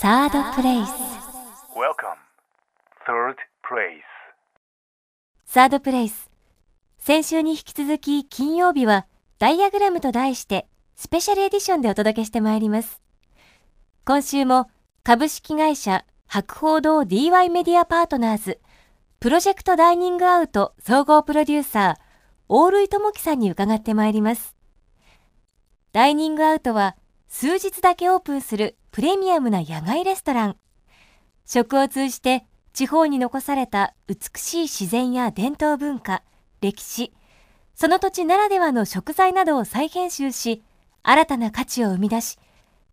サードプレイス Welcome. Third place. サードプレイス先週に引き続き金曜日はダイアグラムと題してスペシャルエディションでお届けしてまいります今週も株式会社博報堂 DY メディアパートナーズプロジェクトダイニングアウト総合プロデューサー大類智樹さんに伺ってまいりますダイニングアウトは数日だけオープンするプレミアムな野外レストラン食を通じて地方に残された美しい自然や伝統文化、歴史、その土地ならではの食材などを再編集し、新たな価値を生み出し、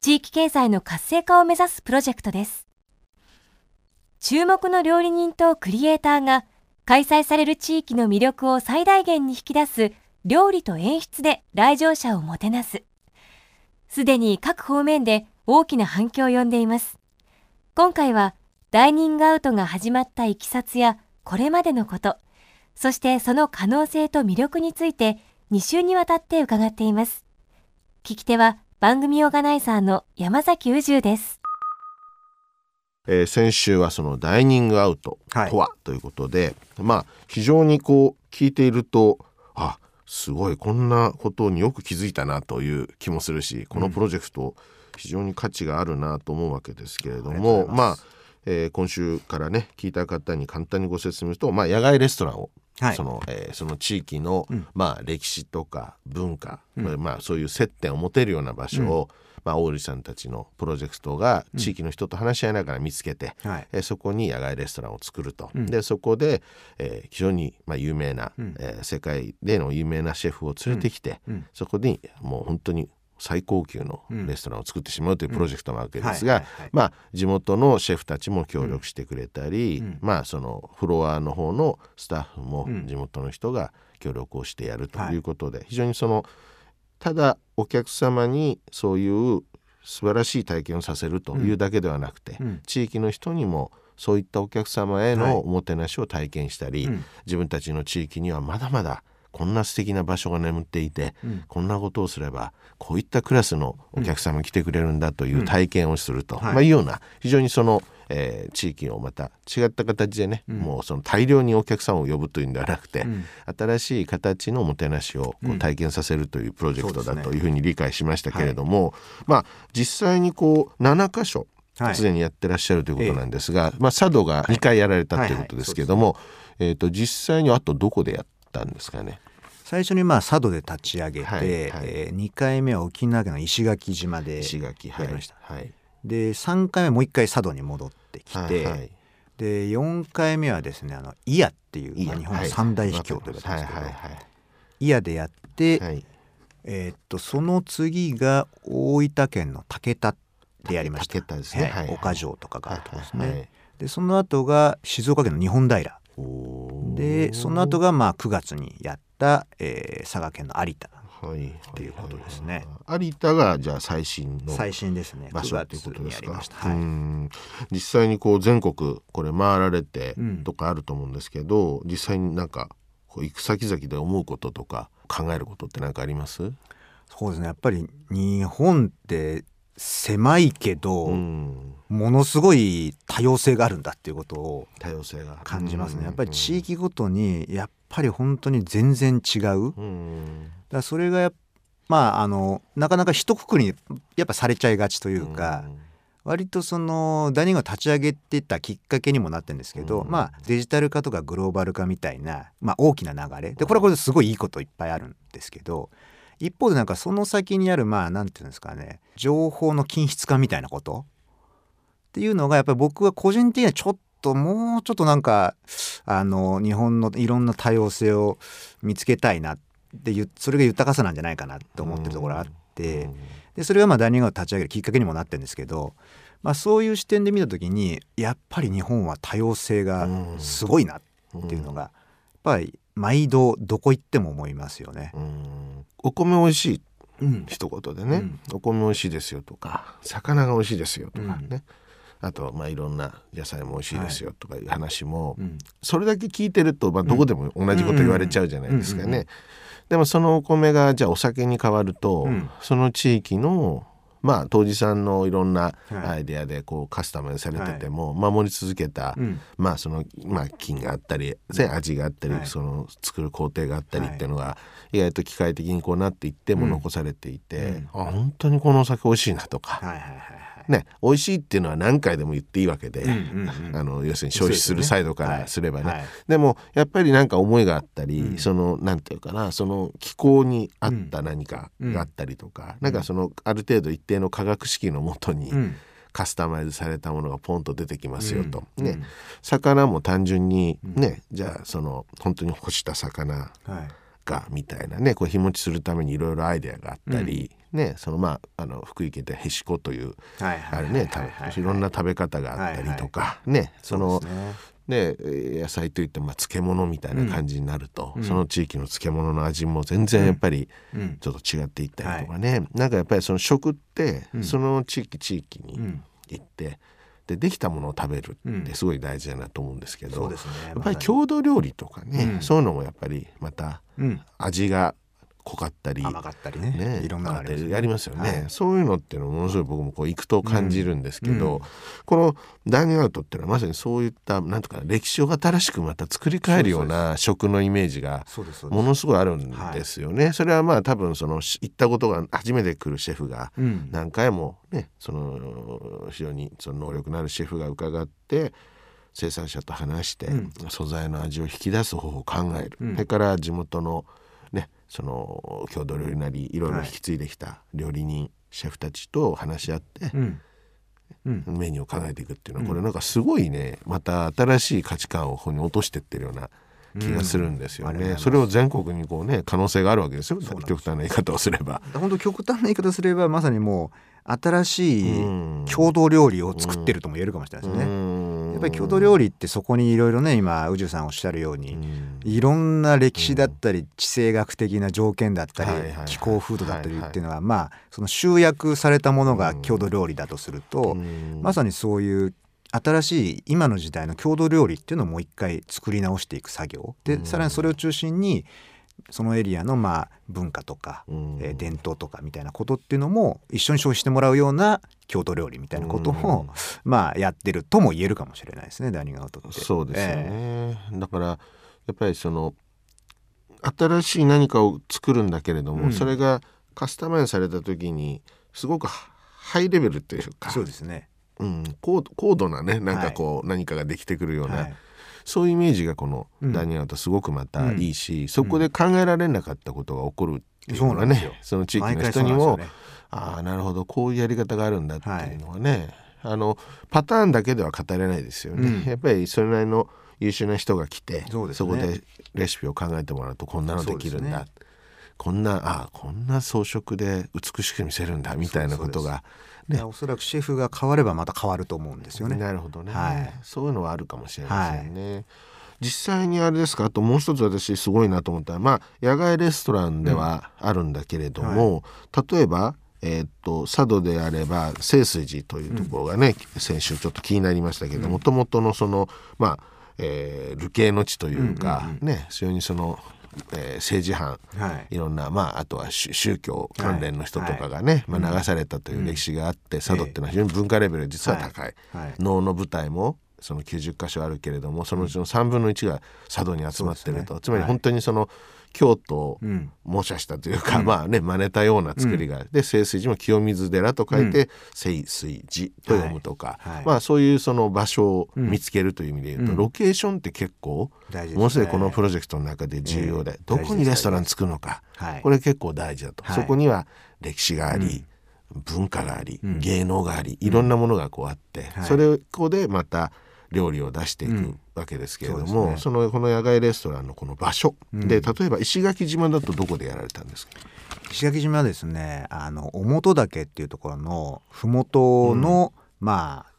地域経済の活性化を目指すプロジェクトです。注目の料理人とクリエイターが開催される地域の魅力を最大限に引き出す料理と演出で来場者をもてなす。すでに各方面で大きな反響を呼んでいます。今回はダイニングアウトが始まったいきさつやこれまでのこと、そしてその可能性と魅力について2週にわたって伺っています。聞き手は番組オーガナイザーの山崎宇宙です。えー先週はそのダイニングアウトはいとはということで、まあ非常にこう聞いているとあすごいこんなことによく気づいたなという気もするしこのプロジェクト非常に価値があるなと思うわけですけれどありがとうも、まあえー今週からね聞いた方に簡単にご説明すると、まあ、野外レストランをはい。そのえーその地域の、うん。まあ、歴史とか文化、うん。まあ、そういう接点を持てるような場所を、まあ、大森さんたちのプロジェクトが地域の人と話し合いながら見つけて、はい。えーそこに野外レストランを作ると、うん。でそこで、えー非常に、まあ、有名な、うん。えー世界での有名なシェフを連れてきて、うん。そこにもう本当に最高級のうんレストランを作ってしまうというプロジェクトなわけですが、まあ地元のシェフたちも協力してくれたり、うん。まあそのフロアの方のスタッフもうん。地元の人が協力をしてやるとはい。いうことで、非常にそのただお客様にそういう素晴らしい体験をさせるというだけではなくて、うん。地域の人にもそういったお客様へはい。のおもてなしを体験したり、うん。自分たちの地域にはまだまだこんな素敵な場所が眠っていて、うん。こんなことをすればこういったクラスのお客様が来てくれるんだという体験をすると、はい。まあ、いうような非常にその、えー地域をまた違った形でね、うん。もうその大量にお客様を呼ぶというんではなくて、うん。新しい形のおもてなしをこううん。体験させるというプロジェクトだというふうに理解しましたけれども、まあ実際にこう7箇所はい。すでにやってらっしゃるということなんですが、まあ、佐渡が2回やられたということですけれども、えー、と実際にあとどこでやったんですかね？最初にまあ佐渡で立ち上げて、はいはい。えー、2回目は沖縄県の石垣島でやりました。はいで3回目もう1回佐渡に戻ってきて、はいはい。で4回目はですねあの祖谷っていう、まあ、日本の三大秘境というはい形ですけど、はいはい祖谷でやって、はい。えーっとその次が大分県の竹田でやりました。ね。岡城とかがあるところですね、でその後が静岡県の日本平。でその後がまあ9月にやった、えー佐賀県の有田はいていうことですね。有田がじゃあ最新の最新ですね。9場所ということですか？ました、はい、うん。実際にこう全国これ回られてうん。とかあると思うんですけど、実際になんかこう行く先々で思うこととか考えることって何かあります？そうですね。やっぱり日本って狭いけど、うん。ものすごい多様性があるんだっていうことを多様性が。感じますね。やっぱり地域ごとにやっぱり本当に全然違う。だそれがやっまああのなかなか一括りにやっぱされちゃいがちというか、割とそのダイニングを立ち上げてたきっかけにもなってるんですけど、うん。まあデジタル化とかグローバル化みたいな、まあ、大きな流れ。でこれはこれですごいいいこといっぱいあるんですけど一方でなんかその先にあるまあなんていうんですかね情報の均質化みたいなことっていうのがやっぱり僕は個人的にはちょっともうちょっとなんかあの日本のいろんな多様性を見つけたいなってそれが豊かさなんじゃないかなって思ってるところがあって。でそれがまあダイニングを立ち上げるきっかけにもなってるんですけど、まあ、そういう視点で見た時にやっぱり日本は多様性がすごいなっていうのがやっぱり毎度どこ行っても思いますよね。うん。お米美味しいうん。一言でね、うん。お米美味しいですよとか魚が美味しいですよとかうん。ね、あとまあいろんな野菜も美味しいですよとかいう話も、うん。それだけ聞いてると、まあ、どこでも同じこと言われちゃうじゃないですかね。でもそのお米がじゃあお酒に変わると、うん。その地域のまあ当時さんのいろんなはい。アイデアでこうカスタマイズされてても、守り続けた、うん。まあそのまあ菌があったり、ね、味があったり、はい。その作る工程があったりっていうのが意外と機械的にこうなっていっても残されていて、あ本当にこのお酒美味しいなとか、はいはいはいはいね美味しいっていうのは何回でも言っていいわけで、うんうんうん。あの要するに消費するサイドからすればね。はい。でもやっぱりなんか思いがあったり、うん。そのなんていうかなその気候に合った何かがあったりとか、なんかそのある程度一定の化学式のもとにうん。カスタマイズされたものがポンと出てきますよと、ね、うん。うん。魚も単純にね、じゃあその本当に干した魚はい。がみたいなねこう日持ちするためにいろいろアイデアがあったり、ねそのまああの福井県でへしこというはいはいあれねはいろんな食べ方があったりとか、ねそのうですね。ねえー野菜といってまあ漬物みたいな感じになると、うん。その地域の漬物の味も全然やっぱりうん。ちょっと違っていったりとかね、なんかやっぱりその食ってうん。その地域地域にうん。行ってでできたものを食べるうん。ってすごい大事だなと思うんですけど、ね。やっぱり郷土料理とかね、うん。そういうのもやっぱりまたうん。味が濃かったり。甘かったりね。ね、いろんなのありますりますよね、はい。そういうのっていうのもものすごい僕もこう行くと感じるんですけど、うん。このダイニングアウトっていうのはまさにそういったなんとか歴史を新しくまた作り変えるような食のイメージがものすごいあるんですよね。それはまあ多分そのし行ったことが初めて来るシェフがうん。何回もねその非常にその能力のあるシェフが伺って生産者と話して、うん。素材の味を引き出す方法を考える、うん。それから地元のねその郷土料理なりいろいろ引き継いできた料理人、シェフたちと話し合ってうん。うん。メニューを考えていくっていうのは、うん。これなんかすごいねまた新しい価値観をここに落としてってるような気がするんですよね。うん。それを全国にこうね可能性があるわけですよ。極端な言い方をすれば。本当極端な言い方すればまさにもう新しいうん。郷土料理を作ってるとも言えるかもしれないですね。ねやっぱり郷土料理ってそこにいろいろね今宇宙さんおっしゃるように、いろんな歴史だったり地政学的な条件だったり、気候風土だったりっていうのは、まあその集約されたものが郷土料理だとすると、まさにそういう新しい今の時代の郷土料理っていうのをもう一回作り直していく作業。でさらにそれを中心にそのエリアのまあ文化とか、うん。えー伝統とかみたいなことっていうのも一緒に消費してもらうような郷土料理みたいなことを、うん。まあやってるとも言えるかもしれないですねダイニングアウトって。そうですよえね、だからやっぱりその新しい何かを作るんだけれども、うん。それがカスタマイズされた時にすごくハイレベルっていうえかそうですね。うん、高度高度なねなんかこう、何かができてくるような、はいそういうイメージがこのうん。ダイニングアウトすごくまたいいし、そこで考えられなかったことが起こるっていうのがねその地域の人にも、ね。ああなるほどこういうやり方があるんだっていうのはね、あのパターンだけでは語れないですよね、うん。やっぱりそれなりの優秀な人が来てそね。こでレシピを考えてもらうとこんなのできるんだ、そうでこんなああこんな装飾で美しく見せるんだみたいなことがいやおそらくシェフが変わればまた変わると思うんですよね。なるほどね、はい。そういうのはあるかもしれませんね。実際にあれですか？あともう一つ私すごいなと思ったらまあ野外レストランではあるんだけれども、例えば、えーっと佐渡であれば清水寺というところがね、先週ちょっと気になりましたけどもともとのそのまあ、えー流刑の地というか、ね非常にその、えー政治犯はい。いろんな、まあ、あとは宗宗教関連の人とかがね、まあ、流されたという歴史があって、佐渡っていうのは非常に文化レベル実は高い、はい。はい。能の舞台もその90箇所あるけれどもそのうちの3分の1が佐渡に集まってると、つまりはい本当にその京都をうん。模写したというか、まあね真似たような作りが、で清水寺も清水寺と書いて、清水寺と読むとか、はい。はい。まあそういうその場所を見つけるという意味で言うと、うん。ロケーションって結構ものすごいこのプロジェクトの中で重要で、ええどこにレストラン作るのか、はいこれ結構大事だと、はい。そこには歴史があり、文化があり、うん。芸能がありいろんなものがこうあって、はい。それこでまた料理を出していくうんわけですけれども、そうですね。そのこの野外レストランのこの場所、うん。で例えば石垣島だとどこでやられたんですか、石垣島はですねあの表岳っていうところの麓の、まあ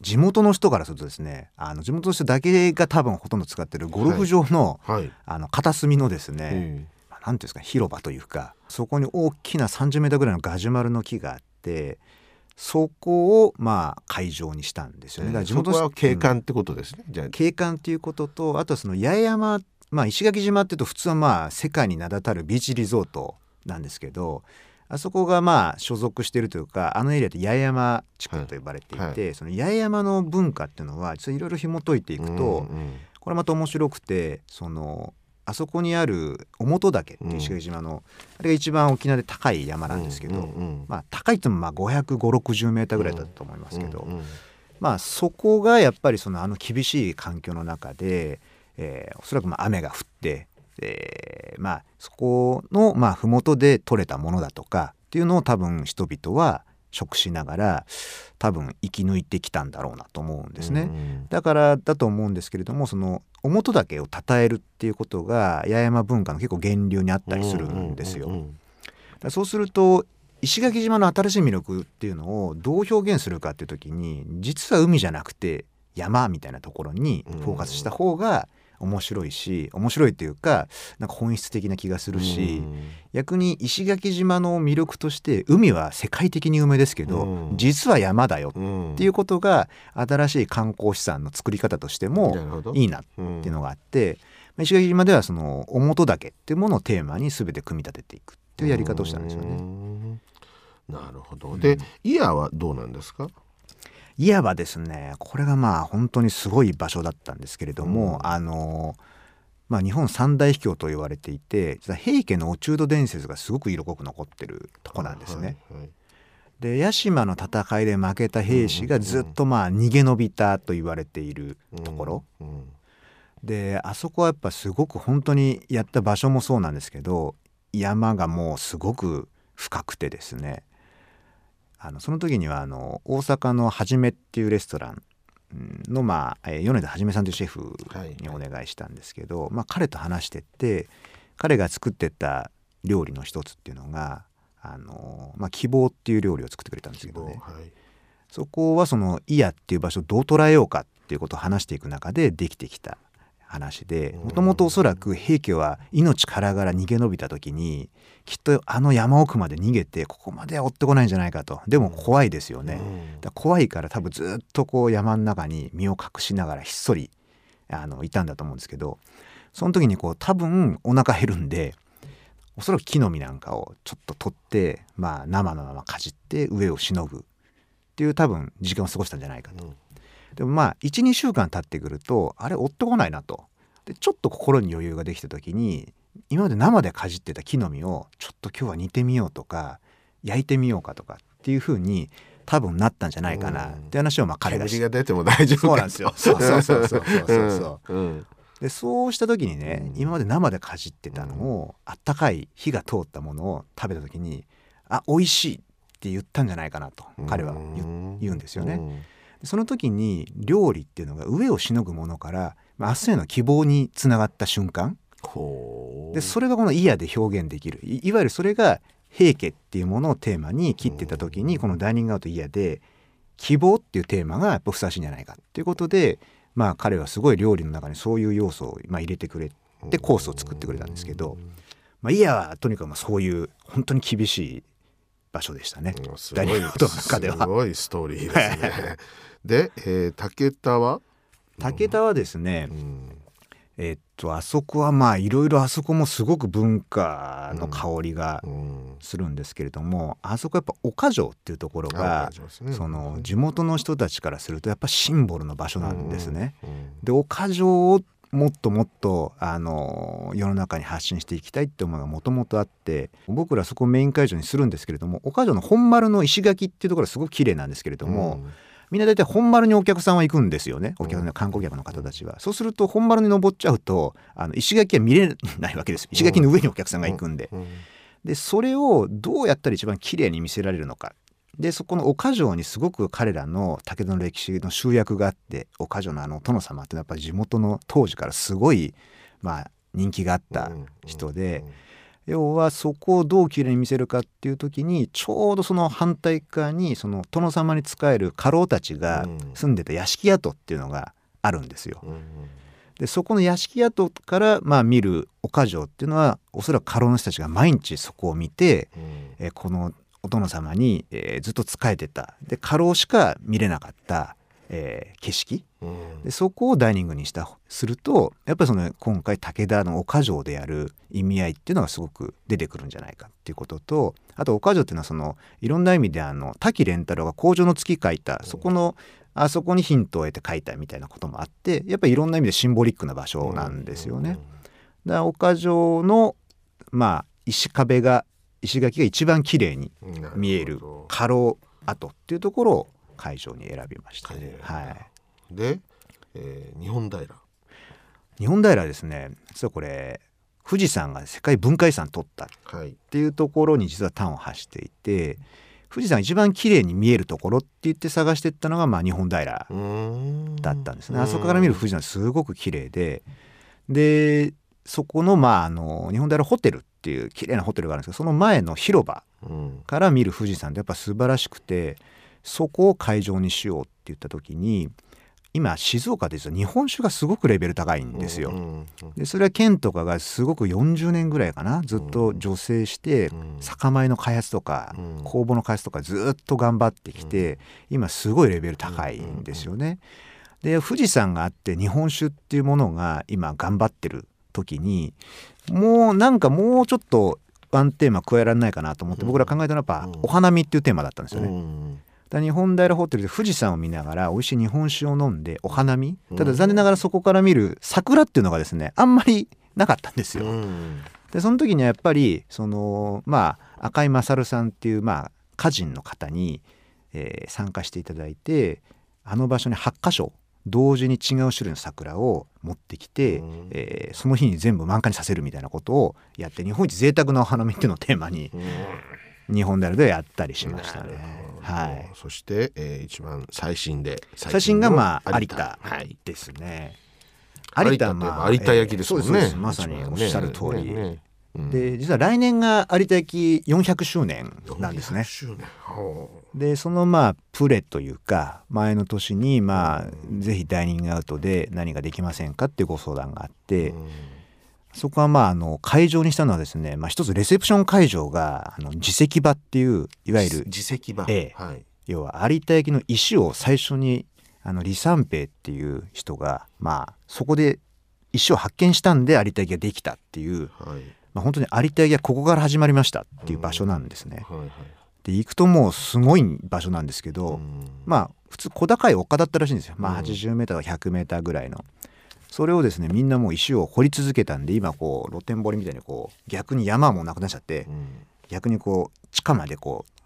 地元の人からするとですねあの地元の人だけが多分ほとんど使ってるゴルフ場の,、はい、あの片隅のですね、えまあなんていうんですか広場というかそこに大きな30メーターぐらいのガジュマルの木があってそこをまあ会場にしたんですよね。だから地そ元は景うん観ってことですね、じゃあ。景観っていうこととあとはその八重山、まあ、石垣島っていうと普通はまあ世界に名だたるビーチリゾートなんですけどあそこがまあ所属しているというかあのエリアって八重山地区と呼ばれてい。て、はい。はその八重山の文化っていうのは実はいろいろ紐解いていくと、うんうん。これまた面白くてそのあそこにある表岳っていう石垣島の、あれが一番沖縄で高い山なんですけど、うんうんまあ、高いってもまあ55060メーターぐらいだと思いますけど、うんうんまあそこがやっぱりそのあの厳しい環境の中で、えーおそらくまあ雨が降って、えーまあそこのまあ麓で採れたものだとかっていうのを多分人々は食しながら多分生き抜いてきたんだろうなと思うんですね。うんだからだと思うんですけれどもその表岳を称えるっていうことが八重山文化の結構源流にあったりするんですよ。そうすると石垣島の新しい魅力っていうのをどう表現するかっていう時に実は海じゃなくて山みたいなところにフォーカスした方が面白いし面白いっていうかなんか本質的な気がするし、逆に石垣島の魅力として海は世界的に有名ですけど、うん。実は山だよっうんていうことが新しい観光資産の作り方としてもいいなっていうのがあって、まあ石垣島ではその表岳っていうものをテーマに全て組み立てていくっていうやり方をしたんですようね。ん。なるほど。うん。で、イヤはどうなんですか？いわばですねこれがまあ本当にすごい場所だったんですけれども、うん。あのまあ、日本三大秘境と言われていて実は平家の落人伝説がすごく色濃く残ってるとこなんですね。はいはい。で屋島の戦いで負けた兵士がずっとまあ逃げ延びたと言われているところ、うんであそこはやっぱすごく本当にやった場所もそうなんですけど山がもうすごく深くてですねあのその時にはあの大阪のはじめっていうレストランうんの、まあ、えー米田はじめさんというシェフにお願いしたんですけど、まあ、彼と話してって彼が作ってた料理の一つっていうのがあの、まあ、希望っていう料理を作ってくれたんですけどね。はい。そこはその「イヤ」っていう場所をどう捉えようかっていうことを話していく中でできてきた話でうんもともとおそらく平家は命からがら逃げ延びた時にきっとあの山奥まで逃げてここまでは追ってこないんじゃないかとでも怖いですよね。うんだ怖いから多分ずっとこう山の中に身を隠しながらひっそりあのいたんだと思うんですけどその時にこう多分お腹減るんでおそらく木の実なんかをちょっと取って、まあ、生のままかじって上をしのぐっていう多分時間を過ごしたんじゃないかと。うんでもまあ12週間経ってくるとあれ追ってこないなと。でちょっと心に余裕ができた時に今まで生でかじってた木の実をちょっと今日は煮てみようとか焼いてみようかとかっていう風に多分なったんじゃないかなって話をまあ彼がし煙が出ても大丈夫かそうなんですよ。そうそうそうそうそうそうう。ん。うん。でそうした時にね、うん。今まで生でかじってたのを、あったかい火が通ったものを食べた時にあ美味しいって言ったんじゃないかなと彼は言う言うんですよね。その時に料理っていうのが上をしのぐものからまあ明日への希望につながった瞬間。でそれがこの「イヤ」で表現できる。いいわゆるそれが平家っていうものをテーマに切ってた時にこの「ダイニングアウトイヤ」で希望っていうテーマがやっぱふさわしいんじゃないかっていうことでまあ彼はすごい料理の中にそういう要素をまあ入れてくれてコースを作ってくれたんですけどまあイヤはとにかくまあそういう本当に厳しい場所でしたね。ダイニングアウトの中では。すごいストーリーですねで、えー、竹田は、武田はですね、うん。えっとあそこはまあいろいろあそこもすごく文化の香りがうん。するんですけれども、あそこやっぱ岡城っていうところあがね。その地元の人たちからするとやっぱシンボルの場所なんですね。うん。うんで岡城をもっともっとあの世の中に発信していきたいって思いがもともとあって僕らそこをメイン会場にするんですけれども岡城の本丸の石垣っていうところはすごく綺麗なんですけれども、みんな大体本丸にお客さんは行くんですよね。お客さんの観光客の方たちは、そうすると本丸に登っちゃうとあの石垣は見れないわけです石垣の上にお客さんが行くんで、うん。でそれをどうやったら一番綺麗に見せられるのか。でそこの岡城にすごく彼らの武田の歴史の集約があって岡城のあの殿様ってやっぱり地元の当時からすごい、まあ、人気があった人で、要はそこをどう綺麗に見せるかっていう時にちょうどその反対側にその殿様に仕える家老たちが住んでた屋敷跡っていうのがあるんですよ。でそこの屋敷跡からまあ見る岡城っていうのはおそらく家老の人たちが毎日そこを見て、うん。えーこのお殿様に、えーずっと仕えてた。で家老しか見れなかったえー景色。うん。でそこをダイニングにしたするとやっぱりその今回武田の岡城でやる意味合いっていうのがすごく出てくるんじゃないかっていうこととあと岡城っていうのはそのいろんな意味であの滝廉太郎が「工場の月」書いたそこのあそこにヒントを得て書いたみたいなこともあってやっぱりいろんな意味でシンボリックな場所なんですよね。だから岡城のまあ石壁が石垣が一番綺麗に見える過労跡っていうところを会場に選びました、はい。で、えー日本平。日本平ですね。実はこれ富士山が世界文化遺産取った。っはい。ていうところに実は端を発していて富士山が一番綺麗に見えるところって言って探していったのがまあ日本平だったんですね、あそこから見る富士山すごく綺麗ででそこのまああの日本平ホテルっていう綺麗なホテルがあるんですけどその前の広場うん。から見る富士山ってやっぱ素晴らしくてそこを会場にしようって言った時に今静岡で実は日本酒がすごくレベル高いんですよ。でそれは県とかがすごく40年ぐらいかなずっと助成してうん。酒米の開発とかうん。酵母の開発とかずっと頑張ってきて今すごいレベル高いんですよね。で富士山があって日本酒っていうものが今頑張ってる時にもうなんかもうちょっとワンテーマ加えられないかなと思って僕ら考えたのはやっぱうん。お花見っていうテーマだったんですよね。日本平ホテルで富士山を見ながら美味しい日本酒を飲んでお花見うん。ただ残念ながらそこから見る桜っていうのがですねあんまりなかったんですよ。うん。でその時にはやっぱりそのまあ赤井勝さんっていうまあ歌人の方に、えー参加していただいてあの場所に8箇所同時に違う種類の桜を持ってきて、うん。えーその日に全部満開にさせるみたいなことをやって日本一贅沢なお花見っていうのをテーマにうん。日本平でやったりしましたねはい。そして、えー一番最新で最新がまあ有の田はい。ですね。有田といえば有田焼ですね、そうですそうです。まさにおっしゃる通り。ねねうん。で実は来年が有田焼400周年なんですね。400。周年。ほでそのまあプレというか前の年にまあぜひダイニングアウトで何ができませんかっていうご相談があっうて、うんそこはまああの会場にしたのはですね、まあ、一つレセプション会場があの自席場っていういわゆる自席場、ええ。はい。要は有田焼の石を最初にあの李三平っていう人がまあそこで石を発見したんで有田焼ができたっていう、はい。まあ、本当に有田焼はここから始まりましたっていう場所なんですね。はいはいで行くともうすごい場所なんですけど、うん。まあ普通小高い丘だったらしいんですよ。まあうん。80m とか 100m ぐらいの。それをですねみんなもう石を掘り続けたんで今こう露天掘りみたいにこう逆に山もなくなっちゃってうん。逆にこう地下までこう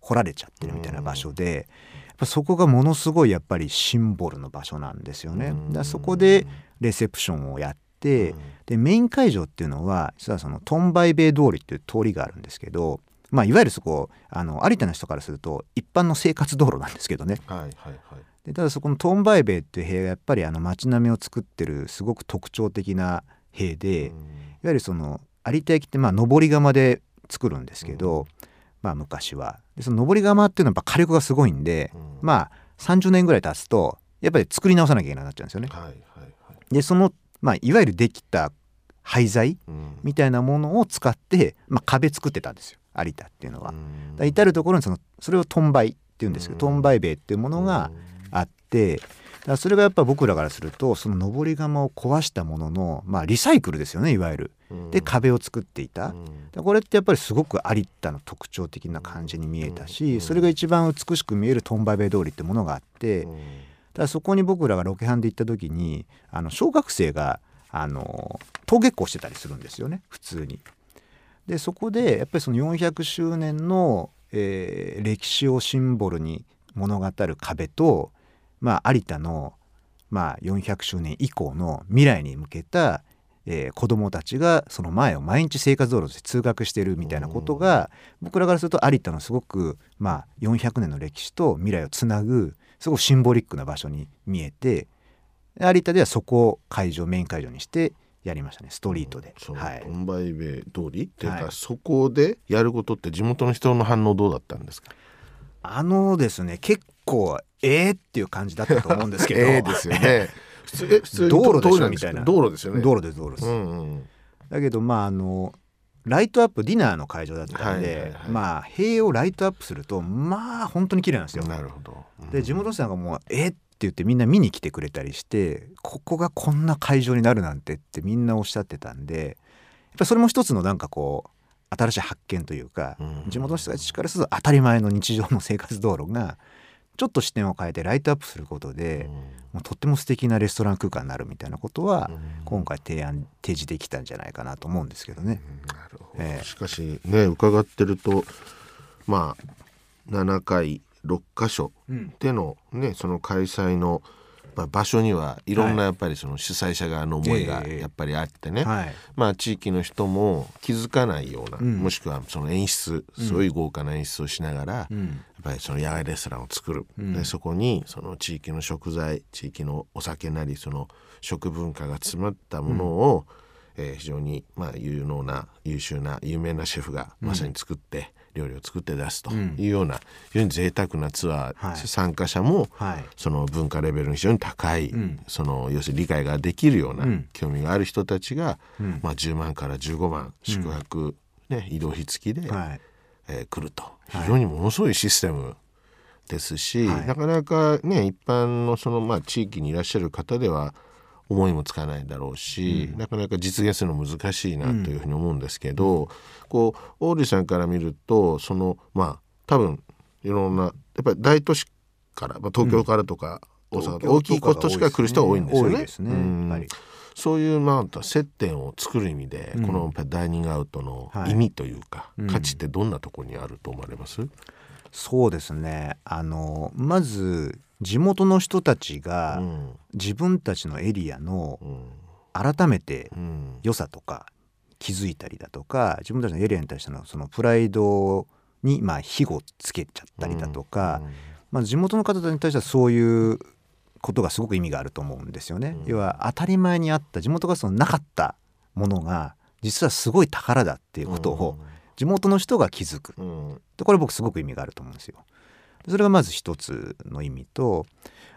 掘られちゃってるみたいな場所で、やっぱそこがものすごいやっぱりシンボルの場所なんですよね。だそこでレセプションをやって、でメイン会場っていうのは実はそのトンバイベイ通りっていう通りがあるんですけど、まあ、いわゆるそこあの有田の人からすると一般の生活道路なんですけどね。はいはいはいでただそこのトンバイベイっていう塀がやっぱりあの街並みを作ってるすごく特徴的な塀で、いわゆるその有田焼ってまあ上り窯で作るんですけど、まあ昔は。でその上り窯っていうのはやっぱ火力がすごいんで、うん。まあ30年ぐらい経つとやっぱり作り直さなきゃいけなくなっちゃうんですよね。はいはいはい。でその、まあ、いわゆるできた廃材うん。みたいなものを使って、まあ、壁作ってたんですよ有田っていうのは。至る所にそのそれをトンバイっていうんですけど、トンバイ塀っていうものがあってだそれがやっぱ僕らからするとその上り窯を壊したものの、まあ、リサイクルですよねいわゆる。うんで壁を作っていた。うんでこれってやっぱりすごく有田の特徴的な感じに見えたうんしそれが一番美しく見えるトンバイベイ通りってものがあってうんただそこに僕らがロケハンで行った時にあの小学生があの登下校してたりするんですよね普通に。でそこでやっぱりその400周年の、えー歴史をシンボルに物語る壁と、まあ、有田の、まあ、400周年以降の未来に向けた、えー子どもたちがその前を毎日生活道路として通学してるみたいなことが僕らからすると有田のすごく、まあ、400年の歴史と未来をつなぐすごくシンボリックな場所に見えて有田ではそこを会場メイン会場にしてやりましたね。ストリートで。そのはい。トンバイベ通りっていうか、はい。そこでやることって地元の人の反応どうだったんですか？あのですね結構えーっていう感じだったと思うんですけど。ええですよね。普通え普通に道路でしょ？みたいな。道路ですよね。道路です道路です、うんうん。だけどまああのライトアップディナーの会場だったんで、はいはいはい。まあ塀をライトアップするとまあ本当に綺麗なんですよ。なるほど、うん。で地元の人なんかもうえっ言ってみんな見に来てくれたりしてここがこんな会場になるなんてってみんなおっしゃってたんでやっぱりそれも一つのなんかこう新しい発見というか、うん。地元の人たちからすると当たり前の日常の生活道路がちょっと視点を変えてライトアップすることで、もうとっても素敵なレストラン空間になるみたいなことは、今回提案提示できたんじゃないかなと思うんですけどね。なるほど、ええ。しかしね伺ってるとまあ7回6箇所うん。でのねその開催の、まあ、場所にはいろんなやっぱりその主催者側の思いがええやっぱりあってね、はい。まあ地域の人も気づかないような、うん。もしくはその演出すごい豪華な演出をしながら、うん。やっぱりその野外レストランを作る、うん。でそこにその地域の食材地域のお酒なりその食文化が詰まったものを、えー非常にまあ有能な優秀な有名なシェフがまさに作って、料理を作って出すというような、非常に贅沢なツアー、はい。参加者もはい。その文化レベルの非常に高い、うん。その要するに理解ができるような、うん。興味がある人たちが、うん。まあ、10万から15万宿泊、ね、移動費付きで、はい。えー来ると。はい。非常にものすごいシステムですし、はい。なかなかね一般のその、まあ、地域にいらっしゃる方では思いもつかないだろうし、なかなか実現するの難しいなというふうに思うんですけど、こうオーリーさんから見るとそのまあ多分いろんなやっぱり大都市から、まあ、東京からとか、大阪とか大きい都市から来る人が多いんですよね。そういうまあ接点を作る意味で、うん。このダイニングアウトのはい。意味というか、うん。価値ってどんなところにあると思われます、そうですね。あのまず地元の人たちがうん。自分たちのエリアのうん。改めてうん。良さとか気づいたりだとか自分たちのエリアに対してのそのプライドにまあ火をつけちゃったりだとか、まあ、地元の方に対してはそういうことがすごく意味があると思うんですよね。うん。要は当たり前にあった地元がそのなかったものが実はすごい宝だっていうことを地元の人が気づく。でこれ僕すごく意味があると思うんですよ。それがまず一つの意味と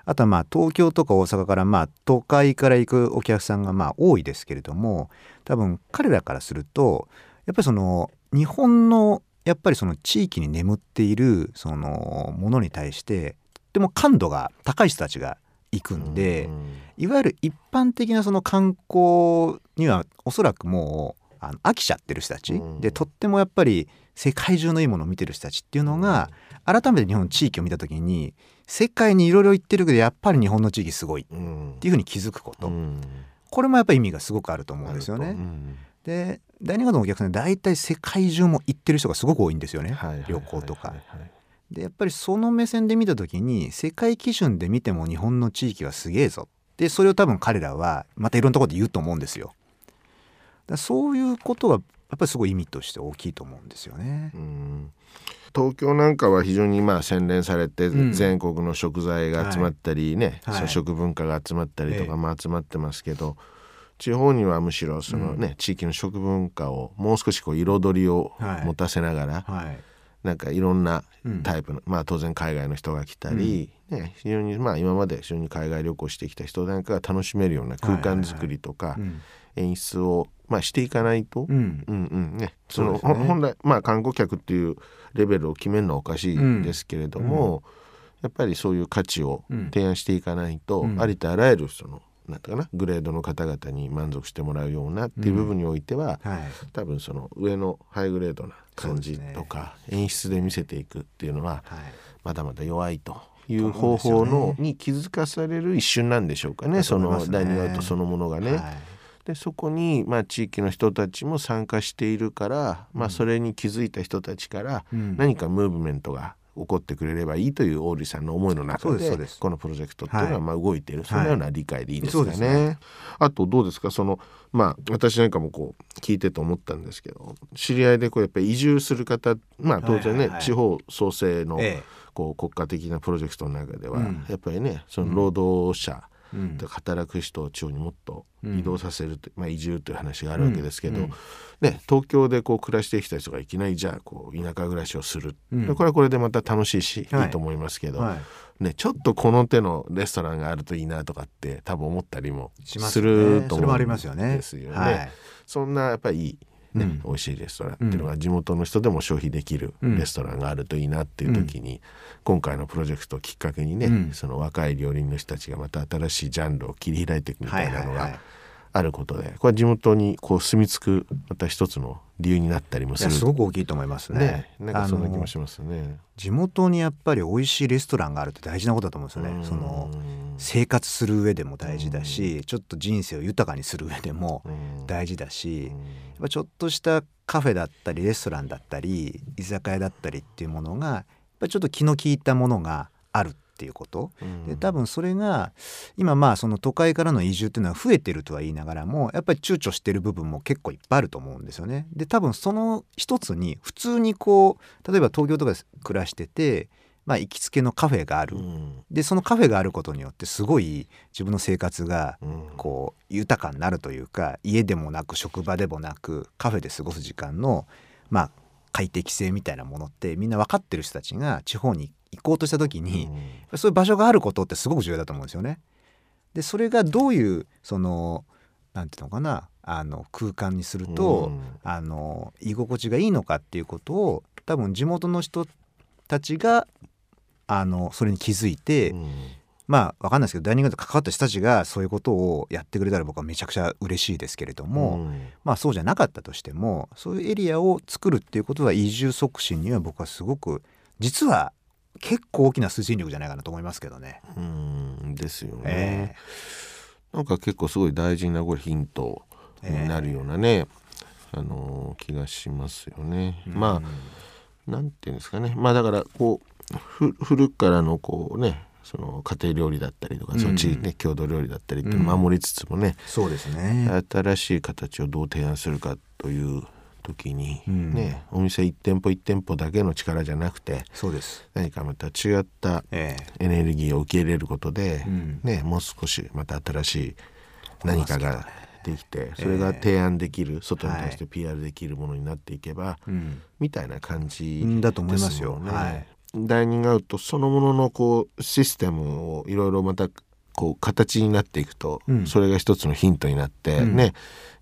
あとはまあ東京とか大阪からまあ都会から行くお客さんがまあ多いですけれども多分彼らからするとやっぱりその日本のやっぱりその地域に眠っているそのものに対してとっても感度が高い人たちが行くんで、うん。いわゆる一般的なその観光にはおそらくもうあの飽きちゃってる人たち、うん。でとってもやっぱり世界中のいいものを見てる人たちっていうのが、改めて日本の地域を見た時に世界にいろいろ行ってるけどやっぱり日本の地域すごいっうんていうふうに気づくこと、うん。これもやっぱり意味がすごくあると思うんですよね。で第二型のお客さんで大体世界中も行ってる人がすごく多いんですよね、旅行とか。でやっぱりその目線で見た時に世界基準で見ても日本の地域はすげえぞ。でそれを多分彼らはまたいろんなところで言うと思うんですよ。だそういうことがやっぱりすごい意味として大きいと思うんですよね。う。ん東京なんかは非常にまあ洗練されてうん。全国の食材が集まったりね、はい。その食文化が集まったりとええかまあ集まってますけど地方にはむしろそのね、地域の食文化をもう少しこう彩りをはい。持たせながら、はい。なんかいろんなうん。タイプの、まあ当然海外の人が来たり、ね、非常にまあ今まで非常に海外旅行してきた人なんかが楽しめるような空間づくりとかうん演出をまあしていかないと、うん。うんうん。ね、その本来まあ観光客っていうレベルを決めるのはおかしいですけれども、やっぱりそういう価値をうん。提案していかないと、うん。ありとあらゆるそのなんていうかなグレードの方々に満足してもらうようなっていう部分においては、はい。多分その上のハイグレードな感じとか、演出で見せていくっていうのははい。まだまだ弱いという方法の、に気づかされる一瞬なんでしょうかねだとその思いますねダイニングアウトそのものがね。はいでそこに、まあ、地域の人たちも参加しているから、まあ、それに気づいた人たちからうん。何かムーブメントが起こってくれればいいというオーリーさんの思いの中でこのプロジェクトっていうのははい。まあ動いている、そんなような理解でいいですかね。ですね。あとどうですか？そのまあ私なんかもこう聞いてて思ったんですけど知り合いでこうやっぱり移住する方まあ当然ね、はいはい。はい地方創生のええ。こう国家的なプロジェクトの中では、うん。やっぱりねその労働者、うんで働く人を地方にもっとうん移動させると、まあ、移住という話があるわけですけど、ね、東京でこう暮らしてきた人がいきなりじゃあこう田舎暮らしをする、うんこれはこれでまた楽しいし、はいい、いと思いますけど、はい。ね、ちょっとこの手のレストランがあるといいなとかって多分思ったりもすると思うんそれもありますよね。ですよね。はい。そんなやっぱりいいねうん。美味しいレストランっていうのが地元の人でも消費できるうん。レストランがあるといいなっていう時に、今回のプロジェクトをきっかけにね、うん。その若い料理人の人たちがまた新しいジャンルを切り開いていくみたいなのがはいはいはいあることでこれは地元にこう住み着くまた一つの理由になったりもする。すごく大きいと思いますね。ねなんかそんな気もしますね。地元にやっぱり美味しいレストランがあるって大事なことだと思うんですよね。その生活する上でも大事だし、ちょっと人生を豊かにする上でも大事だし、やっぱちょっとしたカフェだったりレストランだったり居酒屋だったりっていうものがやっぱりちょっと気の利いたものがあるっていうこと。で多分それが今まあその都会からの移住っていうのは増えてるとは言いながらもやっぱり躊躇してる部分も結構いっぱいあると思うんですよね。で多分その一つに普通にこう例えば東京とかで暮らしてて、まあ、行きつけのカフェがある。でそのカフェがあることによってすごい自分の生活がこう豊かになるというか家でもなく職場でもなくカフェで過ごす時間のまあ快適性みたいなものってみんな分かってる人たちが地方に行こうとした時に、そういう場所があることってすごく重要だと思うんですよね。でそれがどういうそのなんていうのかなあの空間にすると、あの居心地がいいのかっていうことを多分地元の人たちがあのそれに気づいて、まあ分かんないですけどダイニングで関わった人たちがそういうことをやってくれたら僕はめちゃくちゃ嬉しいですけれども、まあそうじゃなかったとしてもそういうエリアを作るっていうことは移住促進には僕はすごく実は結構大きな推進力じゃないかなと思いますけどね。うんですよね、えなんか結構すごい大事なこれヒントになるようなね、あの気がしますよね。まあなんていうんですかね。まあだからこうふ古くからのこうねその家庭料理だったりとか、そっちね郷土料理だったりって守りつつもね、そうですね。新しい形をどう提案するかという時に、うん。ねお店一店舗一店舗だけの力じゃなくてそうです。何かまた違ったえエネルギーを受け入れることで、うん。ね、もう少しまた新しい何かができてそれが提案できる、外に対して PR できるものになっていけば、えうん。みたいな感じうんだと思いますよ。はい。ダイニングアウトそのもののこうシステムをいろいろまたこう形になっていくと、うん。それが一つのヒントになって、うん。ね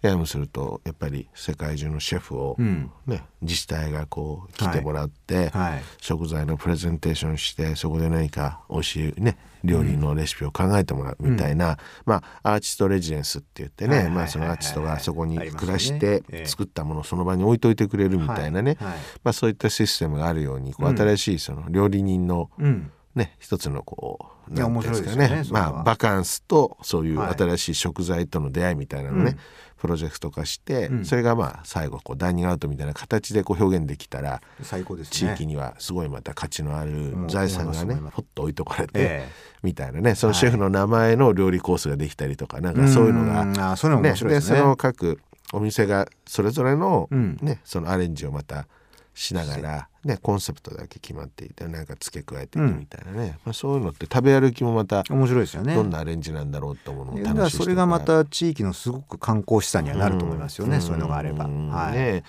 ややもするとやっぱり世界中のシェフを、うん。ね、自治体がこう来てもらって、はい。食材のプレゼンテーションしてそこで何か美味しいね料理のレシピを考えてもらうみたいな、まあアーティストレジデンスって言ってねはいはいはいはい。まあそのアーティストがそこに暮らしてええ。作ったものをその場に置いといてくれるみたいなね、はいはい。まあ、そういったシステムがあるようにこううん。新しいその料理人のうん。ね一つのこういやなんていうんですか面白いですよねそれは。まあバカンスとそういうはい。新しい食材との出会いみたいなのね、うん。プロジェクト化して、うん。それがまあ最後こうダイニングアウトみたいな形でこう表現できたら最高です地ね。域にはすごいまた価値のある財産がねほっと置いとかれて、えみたいなね。そのシェフの名前の料理コースができたりとかなんかそういうのが、ん。あーそういうのもね面白いですね。その各お店がそれぞれの、うん。ね、そのアレンジをまたしながら、ね、コンセプトだけ決まっていてなんか付け加えていくみたいなね、まあ、そういうのって食べ歩きもまた面白いですよね。どんなアレンジなんだろうと思うのもいやだから楽しそれがまた地域のすごく観光資産にはなると思いますよね、そういうのがあれば。うん。はい。ね。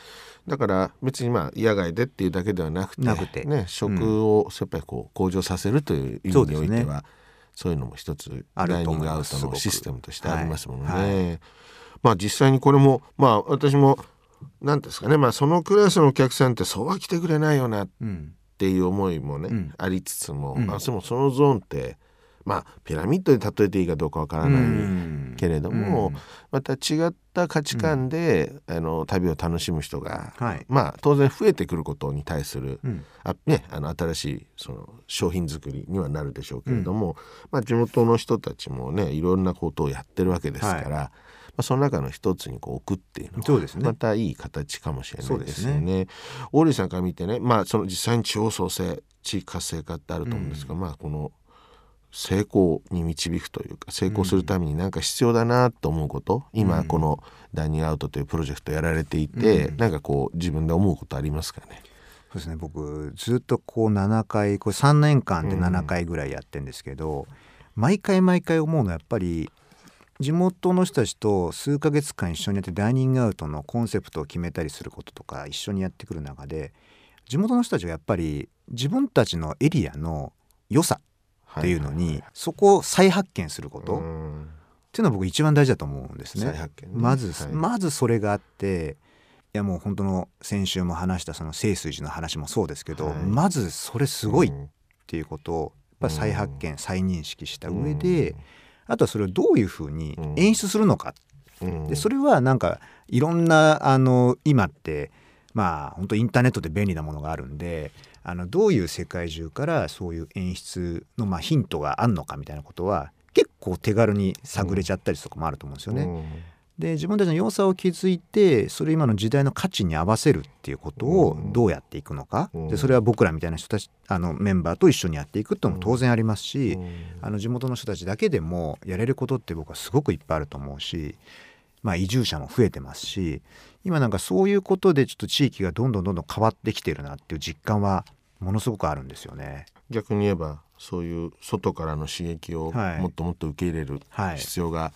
だから別にまあ野外でっていうだけではなくてなくてね、食をやっぱりこう向上させるという意味においてはそう,、いうのも一つダイニングアウトのシステムとしてありますもん。ね。まあ実際にこれもまあ私も何ですかね。まあそのクラスのお客さんってそうは来てくれないよなっうん。ていう思いもね、うん。ありつつも、うん。まあでもそのゾーンってまあピラミッドで例えていいかどうかわからない、うん。けれども、うん。また違った価値観で、あの旅を楽しむ人が、はい。まあ当然増えてくることに対する、うん。あね、あの新しいその商品作りにはなるでしょうけれども、まあ、地元の人たちもねいろんなことをやってるわけですから、はい。まあ、その中の一つにこう置くっていうのはそうですね。またいい形かもしれないですよね。オーリーさんから見てね、まあ、その実際に地方創生地域活性化ってあると思うんですが、まあこの成功に導くというか成功するために何か必要だなと思うこと、今このダイニングアウトというプロジェクトやられていて、うん。なんかこう自分で思うことありますかね？そうですね。僕ずっとこう7回これ3年間で7回ぐらいやってんですけど、毎回毎回思うのはやっぱり地元の人たちと数ヶ月間一緒にやってダイニングアウトのコンセプトを決めたりすることとか一緒にやってくる中で地元の人たちがやっぱり自分たちのエリアの良さっていうのに、そこを再発見すること、っうん。ていうのは僕一番大事だと思うんですね。まず、はい。まずそれがあってやもう本当の先週も話したその清水寺の話もそうですけど、はい。まずそれすごいっうんていうことをやっぱり再発見、再認識した上うでんあとはそれをどういうふうにうん。演出するのか。うん。でそれはなんかいろんなあの今ってまあ本当インターネットで便利なものがあるんであのどういう世界中からそういう演出のまあヒントがあるのかみたいなことは結構手軽に探れちゃったりとかもあると思うんですよね。で自分たちの良さを築いてそれ今の時代の価値に合わせるっていうことをうん。どうやっていくのか、うん。でそれは僕らみたいな人たちあのメンバーと一緒にやっていくっていうのも当然ありますし、うん。あの地元の人たちだけでもやれることって僕はすごくいっぱいあると思うし、まあ、移住者も増えてますし今なんかそういうことでちょっと地域がどんどんどんどん変わってきてるなっていう実感はものすごくあるんですよね。逆に言えばそういう外からの刺激をはい。もっともっと受け入れるはい。必要が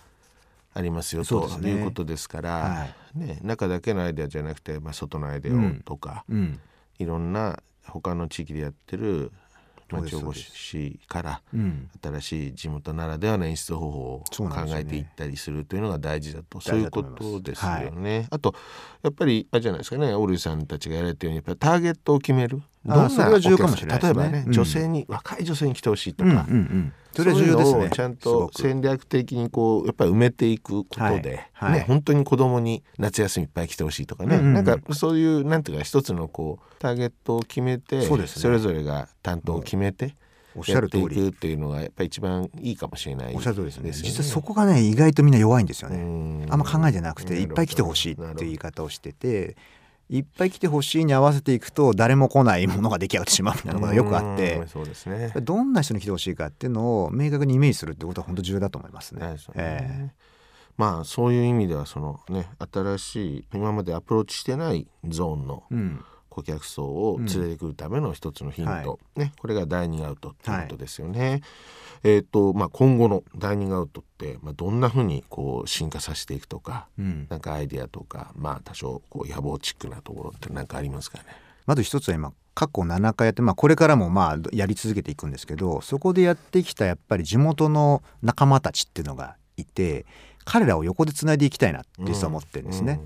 ありますよ、ということですから、はね、中だけのアイデアじゃなくて、まあ、外のアイデアとか、うん。いろんな他の地域でやってる町おこしからうん。新しい地元ならではの演出方法を考えていったりするというのが大事だと。大そういうことですよね。あとやっぱりあれじゃないですかねオールさんたちがやられてるようにやっぱりターゲットを決めるあそれは重要かもしれないね。例えばね、うん。女性に若い女性に来てほしいとうんうんか、うん。それは重要ですね。ちゃんと戦略的にこうやっぱり埋めていくことで、はい。はい。ね本当に子供に夏休みいっぱい来てほしいとかね、うんうん。うんなんかそういうなんていうか一つのこうターゲットを決めてそね。れぞれが担当を決めておっしゃやっている通りくっていうのがやっぱり一番いいかもしれないおっしゃる通りですね。よ実はそこがね意外とみんな弱いんですよね。うん。あんま考えてなくていっぱい来てほしいっていう言い方をしてていっぱい来てほしいに合わせていくと誰も来ないものが出来上がってしまうみたいなことがよくあってうんそうですね。どんな人に来てほしいかっていうのを明確にイメージするってことは本当重要だと思いますね。まあそういう意味ではそのね新しい今までアプローチしてないゾーンの顧客層を連れてくるための一つのヒント、ね、これがダイニングアウトっていうことですよね。えっ、とまあ今後のダイニングアウトって、まあ、どんなふうにこう進化させていくとかうんなんかアイデアとかまあ多少こう野望チックなところって何かありますかね。まず一つは今過去7回やって、まあ、これからもまあやり続けていくんですけどそこでやってきたやっぱり地元の仲間たちっていうのがいて彼らを横でつないでいきたいなって実は思ってるんですね。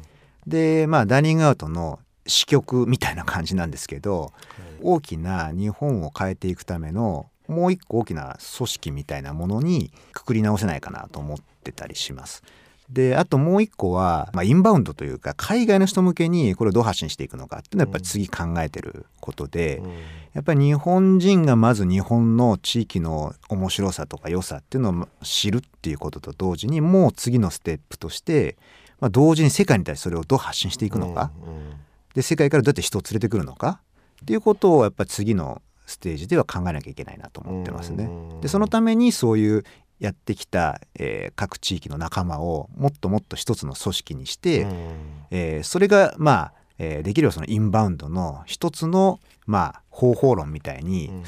でまあダイニングアウトの支局みたいな感じなんですけど大きな日本を変えていくためのもう一個大きな組織みたいなものにくくり直せないかなと思ってたりします。であともう一個は、まあ、インバウンドというか海外の人向けにこれをどう発信していくのかっていうのはやっぱり次考えてることで、うん。やっぱり日本人がまず日本の地域の面白さとか良さっていうのを知るっていうことと同時にもう次のステップとして、まあ、同時に世界に対してそれをどう発信していくのか、うんうん。で世界からどうやって人を連れてくるのかっていうことをやっぱり次のステージでは考えなきゃいけないなと思ってますね。うんでそのためにそういうやってきた、えー各地域の仲間をもっともっと一つの組織にして、うんえーそれがまあ、えーできればそのインバウンドの一つのまあ方法論みたいに、うん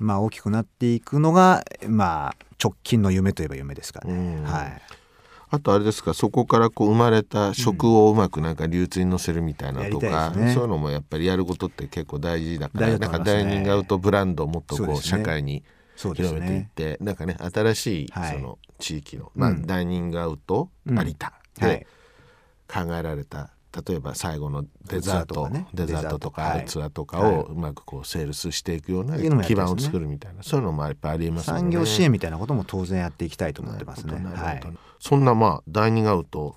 まあ大きくなっていくのがまあ直近の夢といえば夢ですかね。うんはい。あとあれですかそこからこう生まれた食をうまくなんか流通に乗せるみたいなとやか、りたいですねそういうのもやっぱりやることって結構大事だから大事だなんかダイニングアウトブランドをもっとこう社会に広めていっね。て、なんかね新しいはいその地域の、まあうんダイニングアウトうん有田はいで。考えられた例えば最後のデザートデザートがねデザートとかデザートはいツアーとかはをうまくこうセールスしていくような基盤を作るみたいなそういうのもやっぱりありえますよね。産業支援みたいなことも当然やっていきたいと思ってますね。はいなるほど。そんなまあダイニングアウト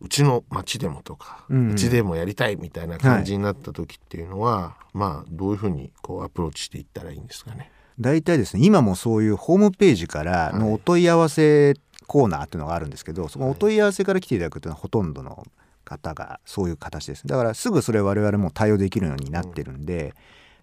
うちの町でもとか、ううん。ちでもやりたいみたいな感じになった時っていうのは、まあどういうふうにこうアプローチしていったらいいんですかね。大体ですね今もそういうホームページからのお問い合わせコーナーっていうのがあるんですけどそのお問い合わせから来ていただくというのはほとんどの方がそういう形です。だからすぐそれ我々も対応できるようになってるんで、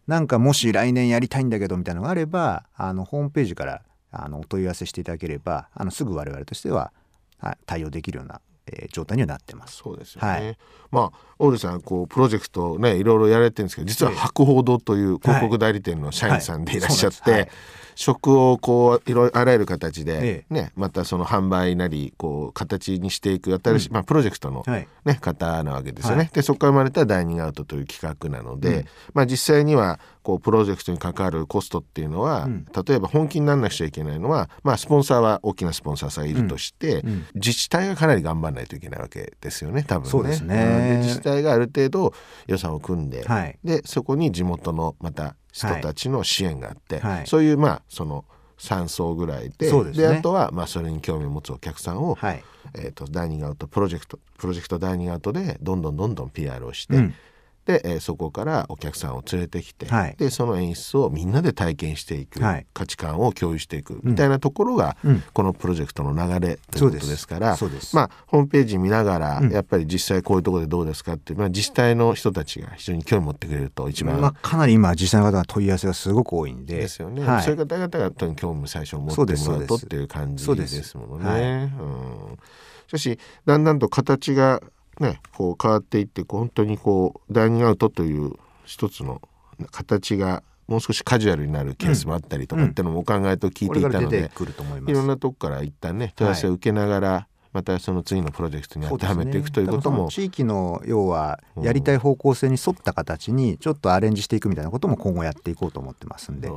なんかもし来年やりたいんだけどみたいなのがあればあのホームページからあのお問い合わせしていただければあのすぐ我々としてははい対応できるような、えー状態にはなってます。そうですよね。はい。まあオールさんこうプロジェクトねいろいろやられてるんですけど実は博報堂という広告代理店の社員さんでいらっしゃって、食をこういろいろあらゆる形でえね、またその販売なりこう形にしていく新しい、まあプロジェクトのはい。ね、方なわけですよね。はい。でそこから生まれたダイニングアウトという企画なので、うん。まあ、実際にはこうプロジェクトに関わるコストっていうのは、うん。例えば本気にならなくちゃいけないのは、まあ、スポンサーは大きなスポンサーさんがいるとして、うん。自治体がかなり頑張らないといけないわけですよね多分ね。そうですね。自治体がある程度予算を組んで、はい。でそこに地元のまた人たちの支援があって、はい。そういうまあその3層ぐらいでですね。あとはまあそれに興味を持つお客さんを、はい。えー、とダイニングアウトプロジェクトプロジェクトダイニングアウトでどんどんどんどん PR をして、うんで、えーそこからお客さんを連れてきて、はい。でその演出をみんなで体験していく、はい。価値観を共有していくみたいなところが、うん。このプロジェクトの流れということですからまあ、ホームページ見ながら、うん。やっぱり実際こういうところでどうですかって、まあ、自治体の人たちが非常に興味持ってくれると一番、まあ、かなり今実際の方が問い合わせがすごく多いんで。ですよね、はい。そういう方々がとに興味最初持ってもらうとっていう感じですものはい。ね。うん。しかしだんだんと形がねこう変わっていってこう本当にこうダイニングアウトという一つの形がもう少しカジュアルになるケースもあったりとかっていうのもお考えと聞いこていたので、いろんなとこから一旦ね問い合わせを受けながら、またその次のプロジェクトに当てはめていくということもだからその地域の要はうんやりたい方向性に沿った形にちょっとアレンジしていくみたいなことも今後やっていこうと思ってますんで。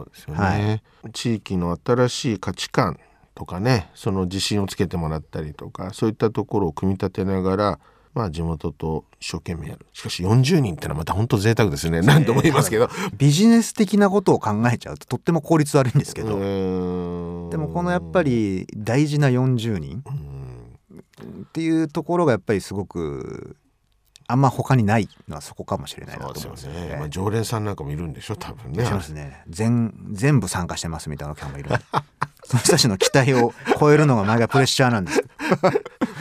地域の新しい価値観とかねその自信をつけてもらったりとかそういったところを組み立てながらまあ地元と一生懸命やる。しかし40人ってのはまた本当贅沢ですね。何度も言いますけど。ビジネス的なことを考えちゃうととっても効率悪いんですけど、ででもこのやっぱり大事な40人。っていうところがやっぱりすごくあんま他にないのはそこかもしれないなと思うんですよね。すよね、まあ、常連さんなんかもいるんでしょ多分ね。しますね。全全部参加してますみたいなお客さんもいる その人たちの期待を超えるのが毎回プレッシャーなんです。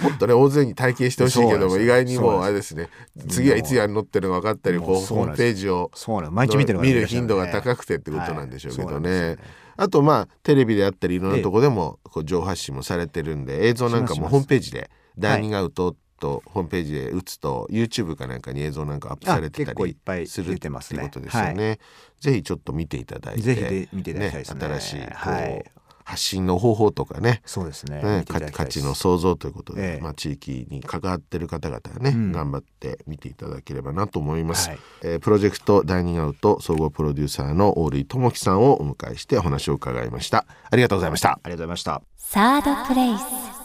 もっとね大勢に体験してほしいけども意外にもあれですね次はいつやるのってのが分かったりこうホームページをそうなの毎日見てる方見る頻度がね高くてってことなんでしょうけどはい。あとまあテレビであったりいろんなとこでもこう情報発信もされてるんで映像なんかもホームページでダイニングアウトとホームページで打つと YouTube かなんかに映像なんかアップされてたあ結構いっぱいりするっていう出てますねことですよね。ぜひちょっと見ていただいて。ぜひで見ていただきたいですね。新しいこう、はい発信の方法とかね。そうですね。ね価値の創造ということで、ええ。まあ、地域に関わってる方々はね、うん。頑張って見ていただければなと思います、はい。えープロジェクトダイニングアウト総合プロデューサーの大類智樹さんをお迎えしてお話を伺いました。ありがとうございました。ありがとうございました。サードプレイス